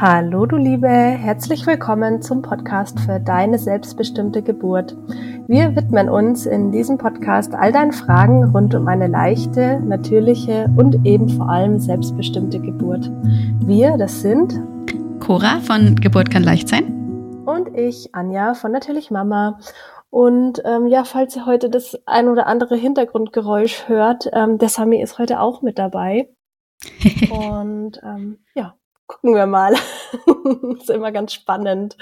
Hallo du Liebe, herzlich willkommen zum Podcast für deine selbstbestimmte Geburt. Wir widmen uns in diesem Podcast all deinen Fragen rund um eine leichte, natürliche und eben vor allem selbstbestimmte Geburt. Wir, das sind Cora von Geburt kann leicht sein und ich, Anja von Natürlich Mama. Und ähm, ja, falls ihr heute das ein oder andere Hintergrundgeräusch hört, ähm, der Sami ist heute auch mit dabei. und ähm, ja, gucken wir mal. ist immer ganz spannend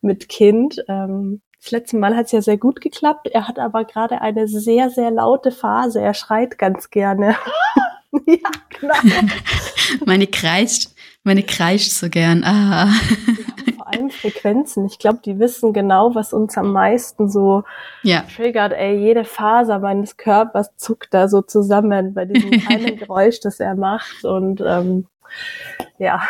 mit Kind. Ähm, das letzte Mal hat es ja sehr gut geklappt. Er hat aber gerade eine sehr, sehr laute Phase. Er schreit ganz gerne. ja, genau. meine kreischt, meine kreischt so gern. Ah. Ja, vor allem Frequenzen. Ich glaube, die wissen genau, was uns am meisten so ja. triggert. Ey, jede Faser meines Körpers zuckt da so zusammen bei diesem kleinen Geräusch, das er macht. Und ähm, ja.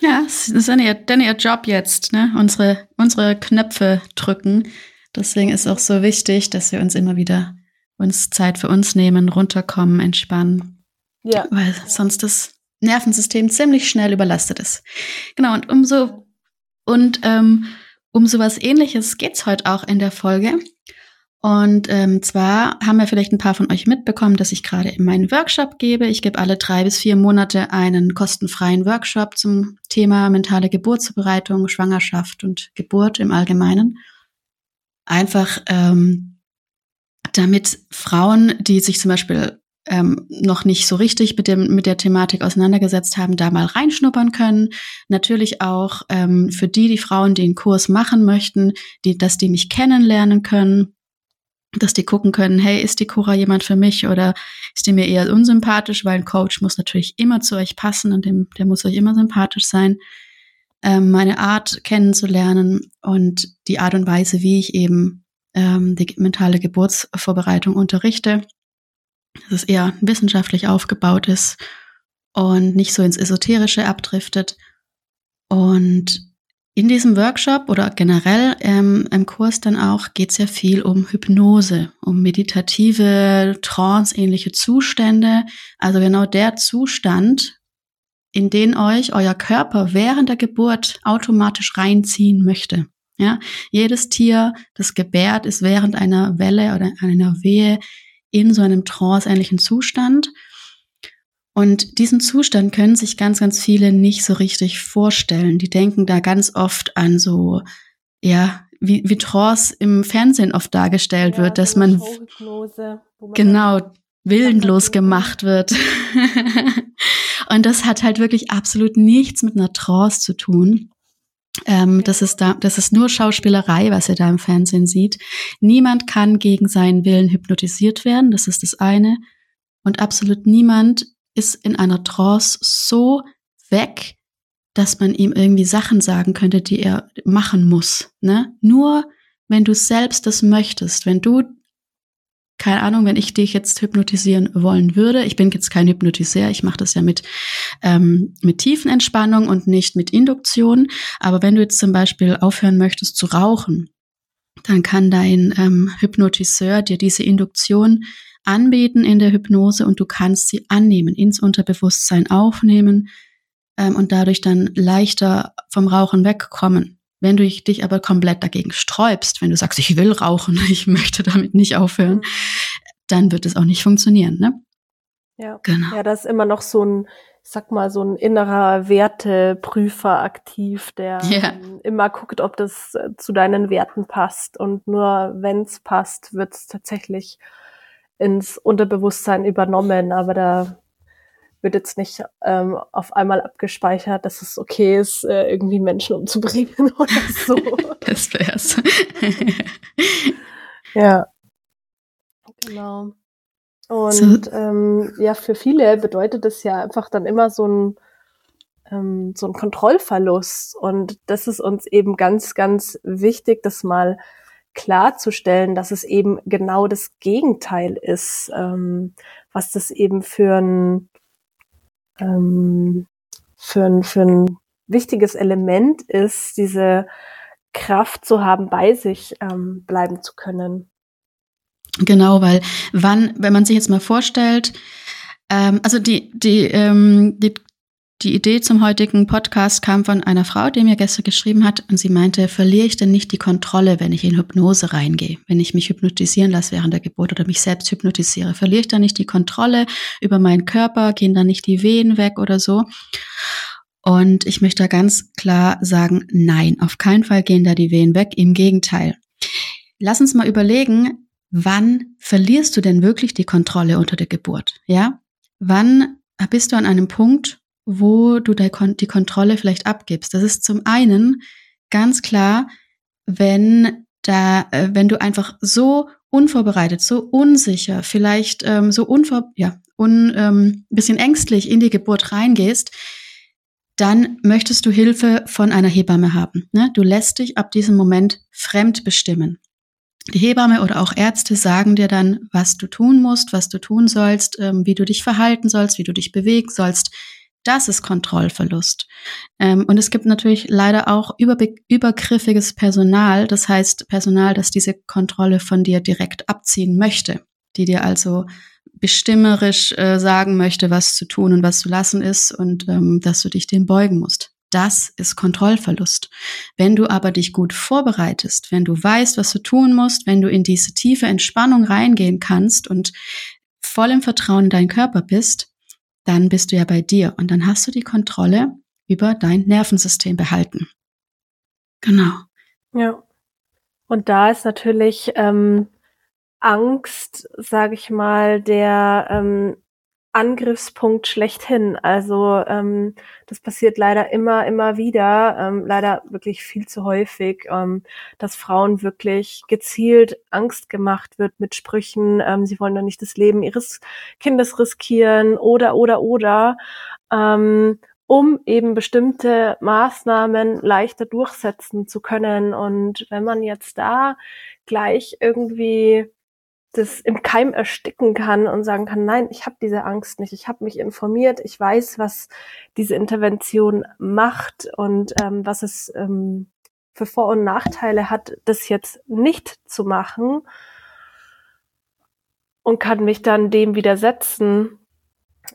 ja, es ist dann ihr, dann ihr Job jetzt, ne? Unsere, unsere Knöpfe drücken. Deswegen ist auch so wichtig, dass wir uns immer wieder uns Zeit für uns nehmen, runterkommen, entspannen. Ja. Weil sonst das Nervensystem ziemlich schnell überlastet ist. Genau, und umso und ähm, um sowas ähnliches geht's heute auch in der Folge. Und ähm, zwar haben wir vielleicht ein paar von euch mitbekommen, dass ich gerade in meinen Workshop gebe. Ich gebe alle drei bis vier Monate einen kostenfreien Workshop zum Thema mentale Geburtsvorbereitung, Schwangerschaft und Geburt im Allgemeinen. Einfach ähm, damit Frauen, die sich zum Beispiel ähm, noch nicht so richtig mit, dem, mit der Thematik auseinandergesetzt haben, da mal reinschnuppern können. Natürlich auch ähm, für die, die Frauen, die einen Kurs machen möchten, die, dass die mich kennenlernen können dass die gucken können, hey, ist die Cora jemand für mich oder ist die mir eher unsympathisch, weil ein Coach muss natürlich immer zu euch passen und dem, der muss euch immer sympathisch sein. Ähm, meine Art kennenzulernen und die Art und Weise, wie ich eben ähm, die mentale Geburtsvorbereitung unterrichte, dass es eher wissenschaftlich aufgebaut ist und nicht so ins Esoterische abdriftet. Und in diesem Workshop oder generell ähm, im Kurs dann auch geht es ja viel um Hypnose, um meditative, trance-ähnliche Zustände. Also genau der Zustand, in den euch euer Körper während der Geburt automatisch reinziehen möchte. Ja, jedes Tier, das gebärt, ist während einer Welle oder einer Wehe in so einem trance-ähnlichen Zustand. Und diesen Zustand können sich ganz, ganz viele nicht so richtig vorstellen. Die denken da ganz oft an so, ja, wie, wie Trance im Fernsehen oft dargestellt ja, wird, dass man, man genau willenlos gemacht wird. und das hat halt wirklich absolut nichts mit einer Trance zu tun. Ähm, das ist da, das ist nur Schauspielerei, was ihr da im Fernsehen sieht. Niemand kann gegen seinen Willen hypnotisiert werden. Das ist das eine. Und absolut niemand ist in einer Trance so weg, dass man ihm irgendwie Sachen sagen könnte, die er machen muss. Ne? Nur wenn du selbst das möchtest, wenn du, keine Ahnung, wenn ich dich jetzt hypnotisieren wollen würde, ich bin jetzt kein Hypnotiseur, ich mache das ja mit, ähm, mit Tiefenentspannung und nicht mit Induktion, aber wenn du jetzt zum Beispiel aufhören möchtest zu rauchen, dann kann dein ähm, Hypnotiseur dir diese Induktion anbieten in der Hypnose und du kannst sie annehmen, ins Unterbewusstsein aufnehmen ähm, und dadurch dann leichter vom Rauchen wegkommen. Wenn du dich aber komplett dagegen sträubst, wenn du sagst, ich will rauchen, ich möchte damit nicht aufhören, mhm. dann wird es auch nicht funktionieren, ne? Ja, genau. Ja, da ist immer noch so ein, sag mal, so ein innerer Werteprüfer aktiv, der ja. immer guckt, ob das äh, zu deinen Werten passt. Und nur wenn es passt, wird es tatsächlich ins Unterbewusstsein übernommen, aber da wird jetzt nicht ähm, auf einmal abgespeichert, dass es okay ist, äh, irgendwie Menschen umzubringen oder so. das wär's. ja. Genau. Und so. ähm, ja, für viele bedeutet das ja einfach dann immer so ein ähm, so ein Kontrollverlust. Und das ist uns eben ganz, ganz wichtig, das mal klarzustellen, dass es eben genau das Gegenteil ist, ähm, was das eben für ein, ähm, für ein, für ein wichtiges Element ist, diese Kraft zu haben, bei sich ähm, bleiben zu können. Genau, weil wann, wenn man sich jetzt mal vorstellt, ähm, also die, die, ähm, die die Idee zum heutigen Podcast kam von einer Frau, die mir gestern geschrieben hat und sie meinte, verliere ich denn nicht die Kontrolle, wenn ich in Hypnose reingehe, wenn ich mich hypnotisieren lasse während der Geburt oder mich selbst hypnotisiere? Verliere ich dann nicht die Kontrolle über meinen Körper? Gehen dann nicht die Wehen weg oder so? Und ich möchte da ganz klar sagen, nein, auf keinen Fall gehen da die Wehen weg. Im Gegenteil. Lass uns mal überlegen, wann verlierst du denn wirklich die Kontrolle unter der Geburt? Ja? Wann bist du an einem Punkt, wo du die Kontrolle vielleicht abgibst. Das ist zum einen ganz klar, wenn da, äh, wenn du einfach so unvorbereitet, so unsicher, vielleicht ähm, so unvor, ja, un, ähm, bisschen ängstlich in die Geburt reingehst, dann möchtest du Hilfe von einer Hebamme haben. Ne? Du lässt dich ab diesem Moment fremd bestimmen. Die Hebamme oder auch Ärzte sagen dir dann, was du tun musst, was du tun sollst, ähm, wie du dich verhalten sollst, wie du dich bewegen sollst, das ist Kontrollverlust. Ähm, und es gibt natürlich leider auch überbe übergriffiges Personal, das heißt Personal, das diese Kontrolle von dir direkt abziehen möchte, die dir also bestimmerisch äh, sagen möchte, was zu tun und was zu lassen ist und ähm, dass du dich dem beugen musst. Das ist Kontrollverlust. Wenn du aber dich gut vorbereitest, wenn du weißt, was du tun musst, wenn du in diese tiefe Entspannung reingehen kannst und voll im Vertrauen in deinen Körper bist, dann bist du ja bei dir und dann hast du die Kontrolle über dein Nervensystem behalten. Genau. Ja. Und da ist natürlich ähm, Angst, sage ich mal, der ähm, Angriffspunkt schlechthin. Also ähm, das passiert leider immer, immer wieder, ähm, leider wirklich viel zu häufig, ähm, dass Frauen wirklich gezielt Angst gemacht wird mit Sprüchen, ähm, sie wollen doch nicht das Leben ihres Kindes riskieren oder, oder, oder, ähm, um eben bestimmte Maßnahmen leichter durchsetzen zu können. Und wenn man jetzt da gleich irgendwie das im Keim ersticken kann und sagen kann, nein, ich habe diese Angst nicht, ich habe mich informiert, ich weiß, was diese Intervention macht und ähm, was es ähm, für Vor- und Nachteile hat, das jetzt nicht zu machen und kann mich dann dem widersetzen.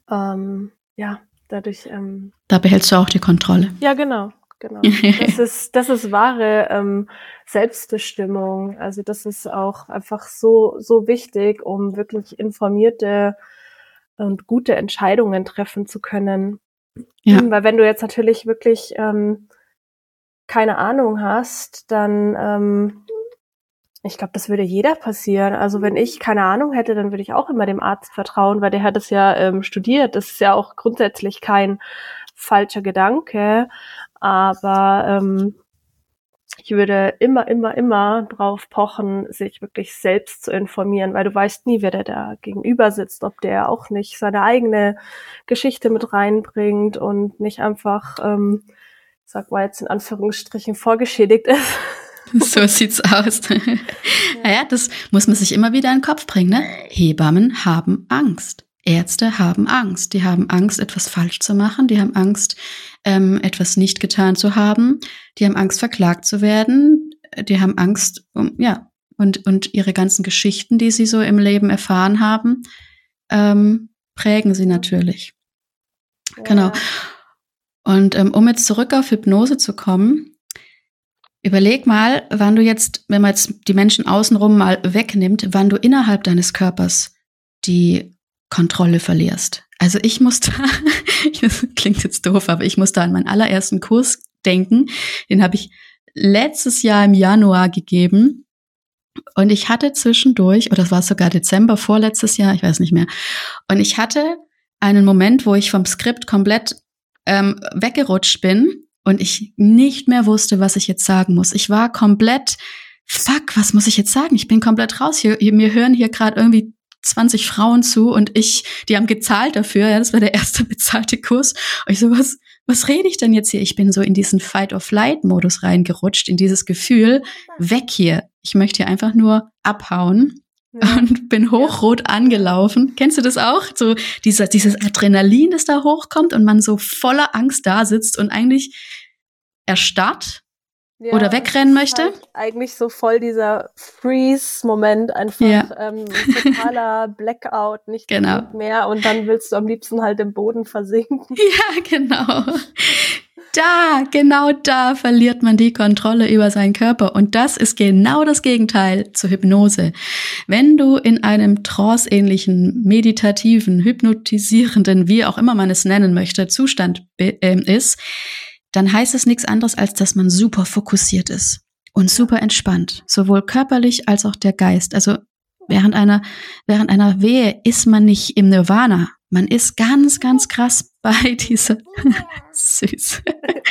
Ähm, ja, dadurch. Ähm, da behältst du auch die Kontrolle. Ja, genau genau. Das ist, das ist wahre ähm, Selbstbestimmung. Also das ist auch einfach so, so wichtig, um wirklich informierte und gute Entscheidungen treffen zu können. Ja. Weil wenn du jetzt natürlich wirklich ähm, keine Ahnung hast, dann ähm, ich glaube, das würde jeder passieren. Also wenn ich keine Ahnung hätte, dann würde ich auch immer dem Arzt vertrauen, weil der hat es ja ähm, studiert. Das ist ja auch grundsätzlich kein falscher Gedanke. Aber ähm, ich würde immer, immer, immer drauf pochen, sich wirklich selbst zu informieren, weil du weißt nie, wer der da gegenüber sitzt, ob der auch nicht seine eigene Geschichte mit reinbringt und nicht einfach, ähm, sag mal jetzt in Anführungsstrichen, vorgeschädigt ist. So sieht's aus. naja, das muss man sich immer wieder in den Kopf bringen. Ne? Hebammen haben Angst. Ärzte haben Angst. Die haben Angst, etwas falsch zu machen. Die haben Angst, ähm, etwas nicht getan zu haben. Die haben Angst, verklagt zu werden. Die haben Angst, um, ja, und, und ihre ganzen Geschichten, die sie so im Leben erfahren haben, ähm, prägen sie natürlich. Ja. Genau. Und ähm, um jetzt zurück auf Hypnose zu kommen, überleg mal, wann du jetzt, wenn man jetzt die Menschen außenrum mal wegnimmt, wann du innerhalb deines Körpers die Kontrolle verlierst. Also ich muss da, das klingt jetzt doof, aber ich muss da an meinen allerersten Kurs denken. Den habe ich letztes Jahr im Januar gegeben. Und ich hatte zwischendurch, oder es war sogar Dezember vorletztes Jahr, ich weiß nicht mehr. Und ich hatte einen Moment, wo ich vom Skript komplett ähm, weggerutscht bin und ich nicht mehr wusste, was ich jetzt sagen muss. Ich war komplett, fuck, was muss ich jetzt sagen? Ich bin komplett raus. Hier, mir hören hier gerade irgendwie 20 Frauen zu und ich, die haben gezahlt dafür, ja, das war der erste bezahlte Kurs. Und ich so, was, was rede ich denn jetzt hier? Ich bin so in diesen Fight-or-Flight-Modus reingerutscht, in dieses Gefühl, weg hier. Ich möchte hier einfach nur abhauen ja. und bin hochrot ja. angelaufen. Kennst du das auch? So dieser, dieses Adrenalin, das da hochkommt und man so voller Angst da sitzt und eigentlich erstarrt ja, oder wegrennen möchte. Halt eigentlich so voll dieser Freeze-Moment, einfach ja. ähm, totaler Blackout, nicht genau. mehr und dann willst du am liebsten halt im Boden versinken. Ja, genau. Da, genau da verliert man die Kontrolle über seinen Körper. Und das ist genau das Gegenteil zur Hypnose. Wenn du in einem trance-ähnlichen, meditativen, hypnotisierenden, wie auch immer man es nennen möchte, Zustand äh, ist, dann heißt es nichts anderes, als dass man super fokussiert ist und super entspannt, sowohl körperlich als auch der Geist. Also während einer, während einer Wehe ist man nicht im Nirvana. Man ist ganz, ganz krass bei dieser süß.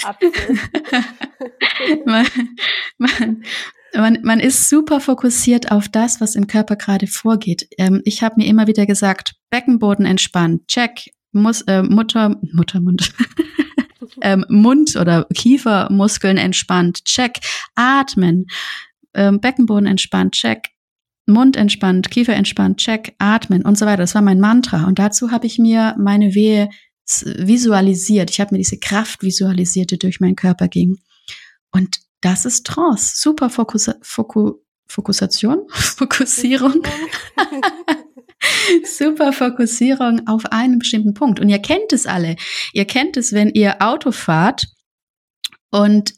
man, man, man, man ist super fokussiert auf das, was im Körper gerade vorgeht. Ähm, ich habe mir immer wieder gesagt, Beckenboden entspannt, check, muss, äh, Mutter, Muttermund. Ähm, Mund- oder Kiefermuskeln entspannt, check. Atmen, ähm, Beckenboden entspannt, check. Mund entspannt, Kiefer entspannt, check, atmen und so weiter. Das war mein Mantra. Und dazu habe ich mir meine Wehe visualisiert. Ich habe mir diese Kraft visualisiert, die durch meinen Körper ging. Und das ist Trance. Super Fokus, Foku, Fokussation, Fokussierung. Super Fokussierung auf einen bestimmten Punkt. Und ihr kennt es alle. Ihr kennt es, wenn ihr Auto fahrt und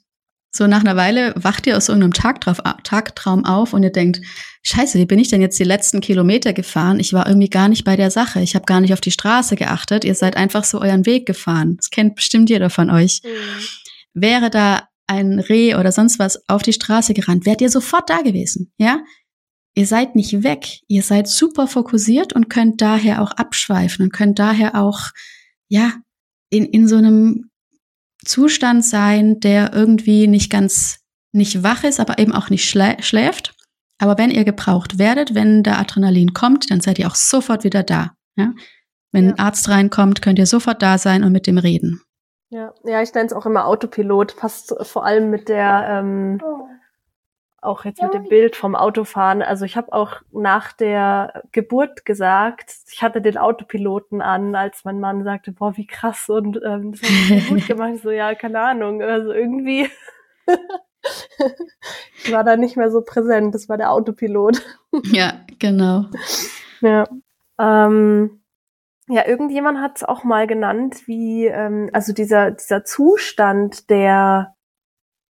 so nach einer Weile wacht ihr aus irgendeinem Tagtraum, Tagtraum auf und ihr denkt, scheiße, wie bin ich denn jetzt die letzten Kilometer gefahren? Ich war irgendwie gar nicht bei der Sache. Ich habe gar nicht auf die Straße geachtet. Ihr seid einfach so euren Weg gefahren. Das kennt bestimmt jeder von euch. Mhm. Wäre da ein Reh oder sonst was auf die Straße gerannt, wärt ihr sofort da gewesen, ja? Ihr seid nicht weg. Ihr seid super fokussiert und könnt daher auch abschweifen und könnt daher auch, ja, in, in so einem Zustand sein, der irgendwie nicht ganz, nicht wach ist, aber eben auch nicht schlä schläft. Aber wenn ihr gebraucht werdet, wenn der Adrenalin kommt, dann seid ihr auch sofort wieder da. Ja? Wenn ja. ein Arzt reinkommt, könnt ihr sofort da sein und mit dem reden. Ja, ja ich nenne es auch immer Autopilot, passt vor allem mit der ähm, oh auch jetzt mit dem Bild vom Autofahren. Also ich habe auch nach der Geburt gesagt, ich hatte den Autopiloten an, als mein Mann sagte, boah, wie krass und ähm, das hat gut gemacht. So, ja, keine Ahnung. Also irgendwie ich war da nicht mehr so präsent. Das war der Autopilot. ja, genau. Ja. Ähm, ja, irgendjemand hat es auch mal genannt, wie, ähm, also dieser, dieser Zustand der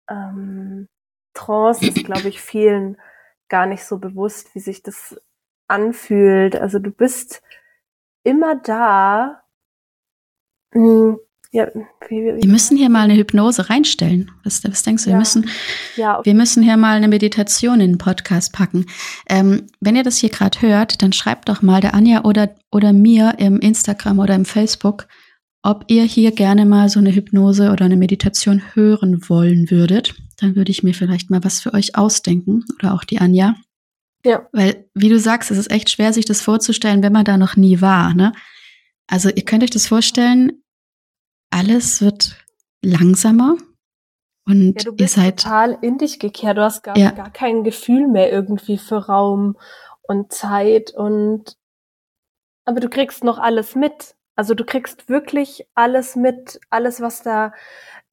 ähm, Trance ist, glaube ich, vielen gar nicht so bewusst, wie sich das anfühlt. Also du bist immer da. Hm, ja, wie, wie, wir müssen hier mal eine Hypnose reinstellen. Was, was denkst du? Ja. Wir müssen, ja, wir müssen hier mal eine Meditation in den Podcast packen. Ähm, wenn ihr das hier gerade hört, dann schreibt doch mal der Anja oder, oder mir im Instagram oder im Facebook, ob ihr hier gerne mal so eine Hypnose oder eine Meditation hören wollen würdet dann würde ich mir vielleicht mal was für euch ausdenken oder auch die Anja. Ja. Weil, wie du sagst, es ist echt schwer, sich das vorzustellen, wenn man da noch nie war. Ne? Also ihr könnt euch das vorstellen, alles wird langsamer und ja, du bist ihr seid total in dich gekehrt. Du hast gar, ja. gar kein Gefühl mehr irgendwie für Raum und Zeit und aber du kriegst noch alles mit. Also du kriegst wirklich alles mit, alles was da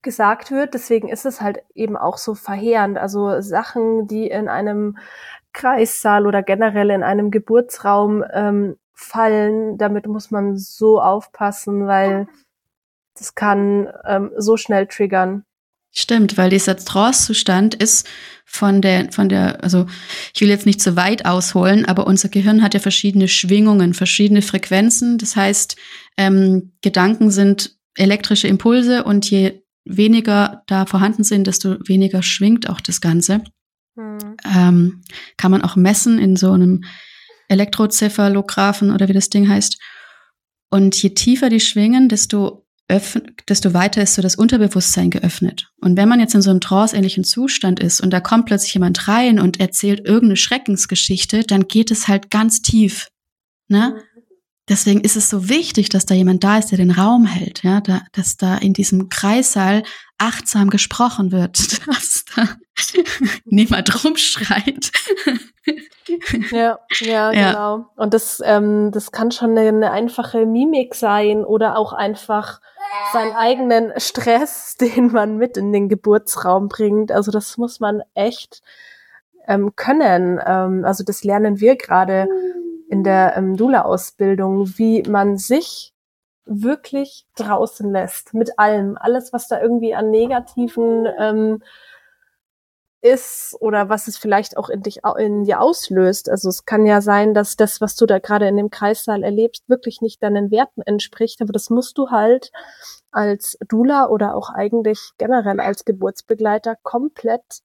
gesagt wird. Deswegen ist es halt eben auch so verheerend. Also Sachen, die in einem Kreissaal oder generell in einem Geburtsraum ähm, fallen, damit muss man so aufpassen, weil das kann ähm, so schnell triggern. Stimmt, weil dieser Trance-Zustand ist von der, von der, also ich will jetzt nicht zu weit ausholen, aber unser Gehirn hat ja verschiedene Schwingungen, verschiedene Frequenzen. Das heißt, ähm, Gedanken sind elektrische Impulse und je weniger da vorhanden sind, desto weniger schwingt auch das Ganze. Mhm. Ähm, kann man auch messen in so einem Elektrocephalographen oder wie das Ding heißt. Und je tiefer die schwingen, desto, desto weiter ist so das Unterbewusstsein geöffnet. Und wenn man jetzt in so einem trance-ähnlichen Zustand ist und da kommt plötzlich jemand rein und erzählt irgendeine Schreckensgeschichte, dann geht es halt ganz tief. Ne? Mhm. Deswegen ist es so wichtig, dass da jemand da ist, der den Raum hält, ja, da, dass da in diesem Kreissaal achtsam gesprochen wird, dass da niemand rumschreit. ja, ja, ja, genau. Und das, ähm, das kann schon eine, einfache Mimik sein oder auch einfach seinen eigenen Stress, den man mit in den Geburtsraum bringt. Also das muss man echt ähm, können. Ähm, also das lernen wir gerade in der ähm, Dula-Ausbildung, wie man sich wirklich draußen lässt mit allem. Alles, was da irgendwie an negativen ähm, ist oder was es vielleicht auch in dich in dir auslöst. Also es kann ja sein, dass das, was du da gerade in dem Kreissaal erlebst, wirklich nicht deinen Werten entspricht, aber das musst du halt als Dula oder auch eigentlich generell als Geburtsbegleiter komplett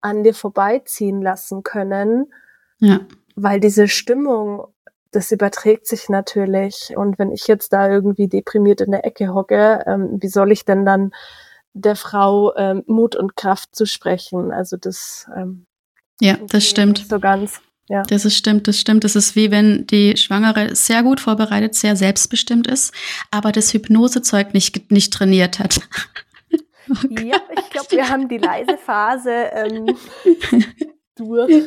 an dir vorbeiziehen lassen können. Ja. Weil diese Stimmung, das überträgt sich natürlich. Und wenn ich jetzt da irgendwie deprimiert in der Ecke hocke, ähm, wie soll ich denn dann der Frau ähm, Mut und Kraft zu sprechen. Also das ähm, ja, das stimmt. So ganz. Ja. Das ist stimmt, das stimmt. Das ist wie wenn die Schwangere sehr gut vorbereitet, sehr selbstbestimmt ist, aber das Hypnosezeug nicht, nicht trainiert hat. Okay. Ja, ich glaube, wir haben die leise Phase ähm, durch.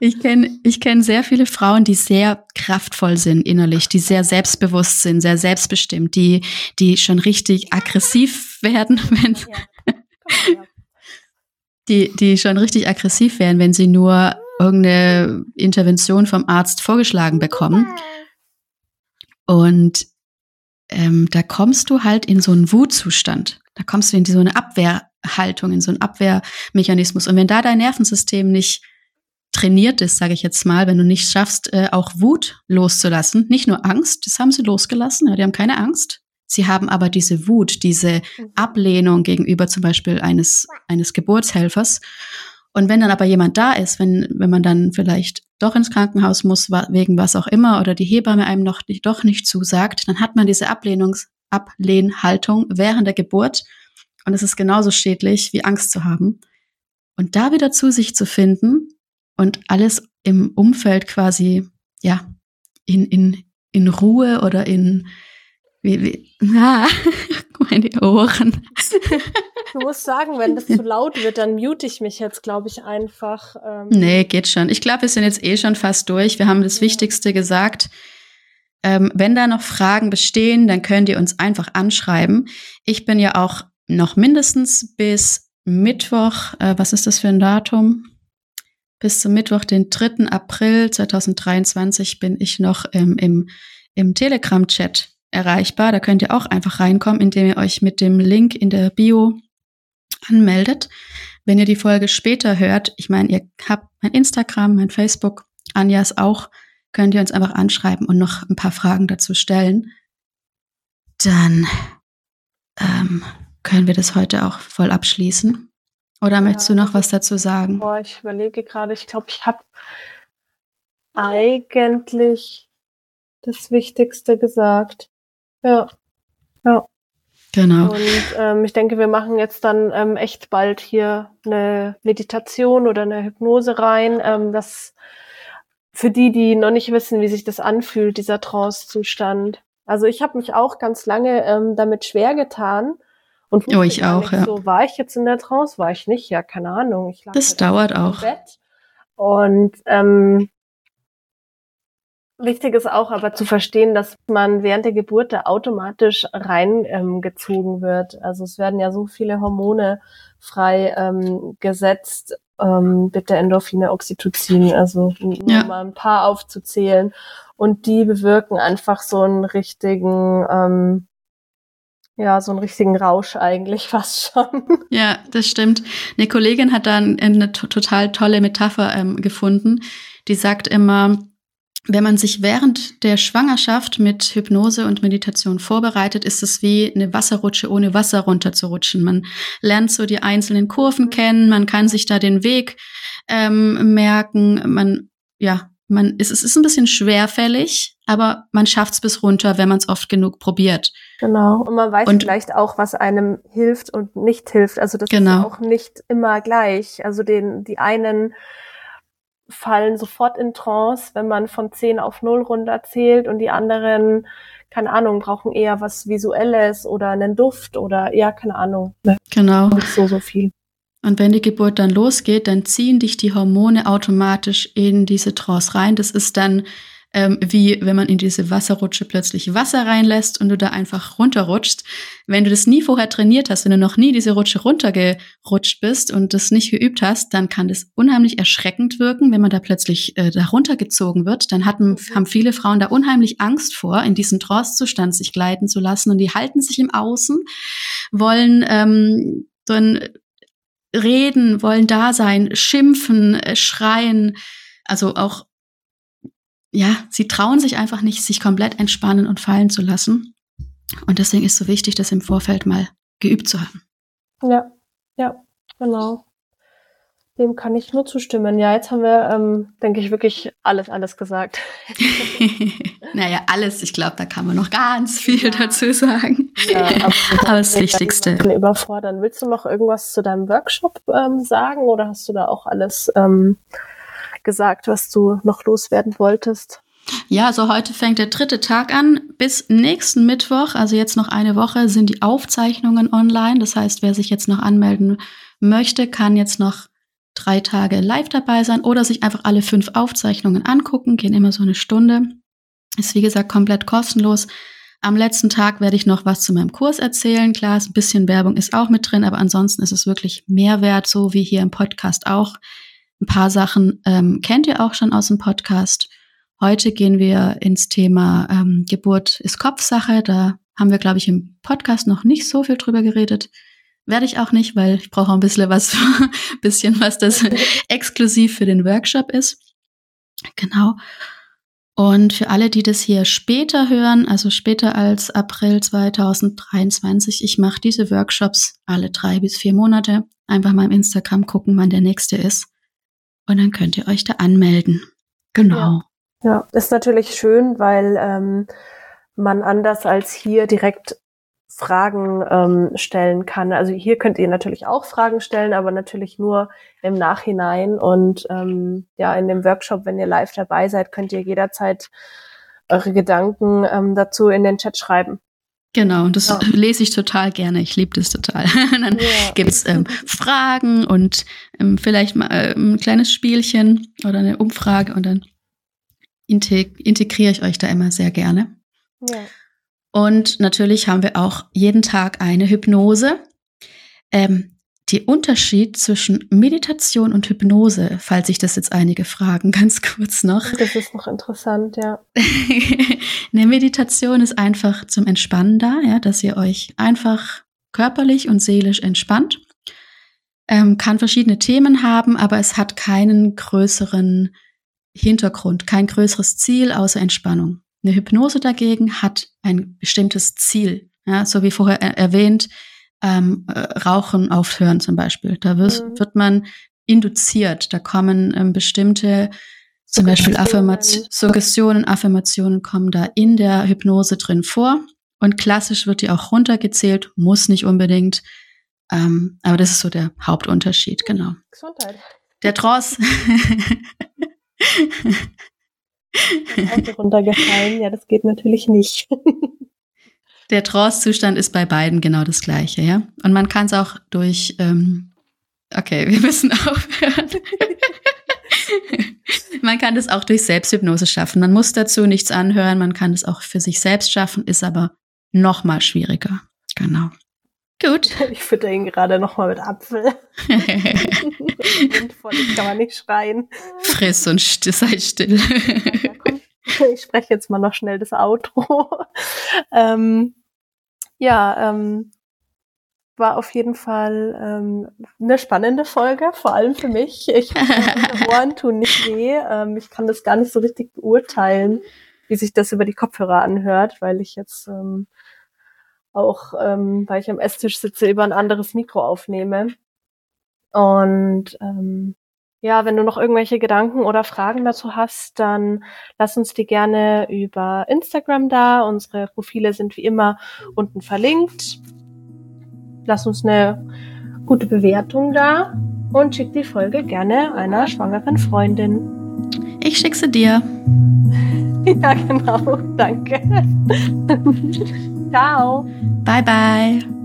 Ich kenne ich kenn sehr viele Frauen, die sehr kraftvoll sind innerlich, die sehr selbstbewusst sind, sehr selbstbestimmt, die, die schon richtig aggressiv werden, wenn, ja. die, die schon richtig aggressiv werden, wenn sie nur irgendeine Intervention vom Arzt vorgeschlagen bekommen. Und ähm, da kommst du halt in so einen Wutzustand. Da kommst du in so eine Abwehrhaltung, in so einen Abwehrmechanismus. Und wenn da dein Nervensystem nicht trainiert ist, sage ich jetzt mal, wenn du nicht schaffst, äh, auch Wut loszulassen, nicht nur Angst, das haben sie losgelassen, ja, die haben keine Angst. Sie haben aber diese Wut, diese mhm. Ablehnung gegenüber zum Beispiel eines, eines Geburtshelfers. Und wenn dann aber jemand da ist, wenn, wenn man dann vielleicht doch ins Krankenhaus muss, wegen was auch immer, oder die Hebamme einem noch nicht, doch nicht zusagt, dann hat man diese Ablehnungs, Ablehnhaltung während der Geburt. Und es ist genauso schädlich wie Angst zu haben. Und da wieder zu sich zu finden und alles im Umfeld quasi, ja, in, in, in Ruhe oder in, wie, wie, ah, meine Ohren. Du musst sagen, wenn das zu laut wird, dann mute ich mich jetzt, glaube ich, einfach. Ähm. Nee, geht schon. Ich glaube, wir sind jetzt eh schon fast durch. Wir haben das ja. Wichtigste gesagt. Ähm, wenn da noch Fragen bestehen, dann könnt ihr uns einfach anschreiben. Ich bin ja auch noch mindestens bis Mittwoch, äh, was ist das für ein Datum? Bis zum Mittwoch, den 3. April 2023, bin ich noch ähm, im, im Telegram-Chat erreichbar. Da könnt ihr auch einfach reinkommen, indem ihr euch mit dem Link in der Bio anmeldet. Wenn ihr die Folge später hört, ich meine, ihr habt mein Instagram, mein Facebook, Anjas auch, könnt ihr uns einfach anschreiben und noch ein paar Fragen dazu stellen. Dann ähm, können wir das heute auch voll abschließen. Oder ja, möchtest du noch was dazu sagen? Boah, ich überlege gerade, ich glaube, ich habe eigentlich das Wichtigste gesagt. Ja. Ja. Genau. Und ähm, ich denke, wir machen jetzt dann ähm, echt bald hier eine Meditation oder eine Hypnose rein. Ähm, das für die, die noch nicht wissen, wie sich das anfühlt, dieser Trance-Zustand. Also ich habe mich auch ganz lange ähm, damit schwer getan. Und oh, ich auch, ja. So, war ich jetzt in der Trance? War ich nicht? Ja, keine Ahnung. Das halt dauert auch. Bett. Und ähm, Wichtig ist auch aber zu verstehen, dass man während der Geburt da automatisch reingezogen ähm, wird. Also es werden ja so viele Hormone frei ähm, gesetzt, ähm, bitte Endorphine, Oxytocin, also um ja. mal ein paar aufzuzählen. Und die bewirken einfach so einen richtigen, ähm, ja, so einen richtigen Rausch eigentlich fast schon. Ja, das stimmt. Eine Kollegin hat da eine total tolle Metapher ähm, gefunden. Die sagt immer, wenn man sich während der Schwangerschaft mit Hypnose und Meditation vorbereitet, ist es wie eine Wasserrutsche ohne Wasser runterzurutschen. Man lernt so die einzelnen Kurven kennen, man kann sich da den Weg ähm, merken, man, ja, man, es, es ist ein bisschen schwerfällig, aber man schafft es bis runter, wenn man es oft genug probiert. Genau. Und man weiß und, vielleicht auch, was einem hilft und nicht hilft. Also das genau. ist auch nicht immer gleich. Also den, die einen fallen sofort in Trance, wenn man von 10 auf 0 runterzählt und die anderen, keine Ahnung, brauchen eher was Visuelles oder einen Duft oder ja, keine Ahnung. Ne? Genau. Nicht so, so viel. Und wenn die Geburt dann losgeht, dann ziehen dich die Hormone automatisch in diese Trance rein. Das ist dann ähm, wie wenn man in diese Wasserrutsche plötzlich Wasser reinlässt und du da einfach runterrutschst. Wenn du das nie vorher trainiert hast, wenn du noch nie diese Rutsche runtergerutscht bist und das nicht geübt hast, dann kann das unheimlich erschreckend wirken, wenn man da plötzlich äh, da runtergezogen wird. Dann hatten, mhm. haben viele Frauen da unheimlich Angst vor, in diesen Trance-Zustand sich gleiten zu lassen und die halten sich im Außen, wollen ähm, dann reden, wollen da sein, schimpfen, äh, schreien, also auch ja, sie trauen sich einfach nicht, sich komplett entspannen und fallen zu lassen. Und deswegen ist es so wichtig, das im Vorfeld mal geübt zu haben. Ja, ja, genau. Dem kann ich nur zustimmen. Ja, jetzt haben wir, ähm, denke ich, wirklich alles, alles gesagt. naja, alles. Ich glaube, da kann man noch ganz viel ja. dazu sagen. Ja, aber das Wichtigste. Überfordern. Willst du noch irgendwas zu deinem Workshop ähm, sagen oder hast du da auch alles ähm, gesagt, was du noch loswerden wolltest. Ja, also heute fängt der dritte Tag an. Bis nächsten Mittwoch, also jetzt noch eine Woche, sind die Aufzeichnungen online. Das heißt, wer sich jetzt noch anmelden möchte, kann jetzt noch drei Tage live dabei sein oder sich einfach alle fünf Aufzeichnungen angucken. Gehen immer so eine Stunde. Ist wie gesagt komplett kostenlos. Am letzten Tag werde ich noch was zu meinem Kurs erzählen. Klar, ein bisschen Werbung ist auch mit drin, aber ansonsten ist es wirklich Mehrwert, so wie hier im Podcast auch. Ein paar Sachen ähm, kennt ihr auch schon aus dem Podcast. Heute gehen wir ins Thema ähm, Geburt ist Kopfsache. Da haben wir, glaube ich, im Podcast noch nicht so viel drüber geredet. Werde ich auch nicht, weil ich brauche ein bisschen was, bisschen was, das exklusiv für den Workshop ist. Genau. Und für alle, die das hier später hören, also später als April 2023, ich mache diese Workshops alle drei bis vier Monate. Einfach mal im Instagram gucken, wann der nächste ist. Und dann könnt ihr euch da anmelden. Genau. Ja, ja. ist natürlich schön, weil ähm, man anders als hier direkt Fragen ähm, stellen kann. Also hier könnt ihr natürlich auch Fragen stellen, aber natürlich nur im Nachhinein. Und ähm, ja, in dem Workshop, wenn ihr live dabei seid, könnt ihr jederzeit eure Gedanken ähm, dazu in den Chat schreiben. Genau, und das ja. lese ich total gerne. Ich liebe das total. dann ja. gibt's ähm, Fragen und ähm, vielleicht mal äh, ein kleines Spielchen oder eine Umfrage und dann integ integriere ich euch da immer sehr gerne. Ja. Und natürlich haben wir auch jeden Tag eine Hypnose. Ähm, die Unterschied zwischen Meditation und Hypnose, falls sich das jetzt einige fragen, ganz kurz noch. Das ist noch interessant, ja. Eine Meditation ist einfach zum Entspannen da, ja, dass ihr euch einfach körperlich und seelisch entspannt. Ähm, kann verschiedene Themen haben, aber es hat keinen größeren Hintergrund, kein größeres Ziel außer Entspannung. Eine Hypnose dagegen hat ein bestimmtes Ziel, ja, so wie vorher erwähnt ähm, äh, Rauchen aufhören zum Beispiel. Da wird, mhm. wird man induziert. Da kommen ähm, bestimmte zum Beispiel Affirmation, Suggestionen, Affirmationen kommen da in der Hypnose drin vor. Und klassisch wird die auch runtergezählt, muss nicht unbedingt. Ähm, aber das ist so der Hauptunterschied, genau. Gesundheit. Der Tross. runtergefallen, ja, das geht natürlich nicht. Der Trance-Zustand ist bei beiden genau das gleiche, ja. Und man kann es auch durch, ähm, okay, wir müssen aufhören. man kann das auch durch Selbsthypnose schaffen. Man muss dazu nichts anhören, man kann es auch für sich selbst schaffen, ist aber noch mal schwieriger. Genau. Gut. Ich fütter ihn gerade noch mal mit Apfel. ich kann man nicht schreien. Friss und sei still. ich spreche jetzt mal noch schnell das Outro. ähm, ja, ähm, war auf jeden Fall ähm, eine spannende Folge, vor allem für mich. Ich Ohren tun nicht weh. Ähm, ich kann das gar nicht so richtig beurteilen, wie sich das über die Kopfhörer anhört, weil ich jetzt ähm, auch, ähm, weil ich am Esstisch sitze, über ein anderes Mikro aufnehme. Und ähm, ja, wenn du noch irgendwelche Gedanken oder Fragen dazu hast, dann lass uns die gerne über Instagram da. Unsere Profile sind wie immer unten verlinkt. Lass uns eine gute Bewertung da und schick die Folge gerne einer schwangeren Freundin. ich schicke sie dir. Ja, genau. Danke. Ciao. Bye, bye.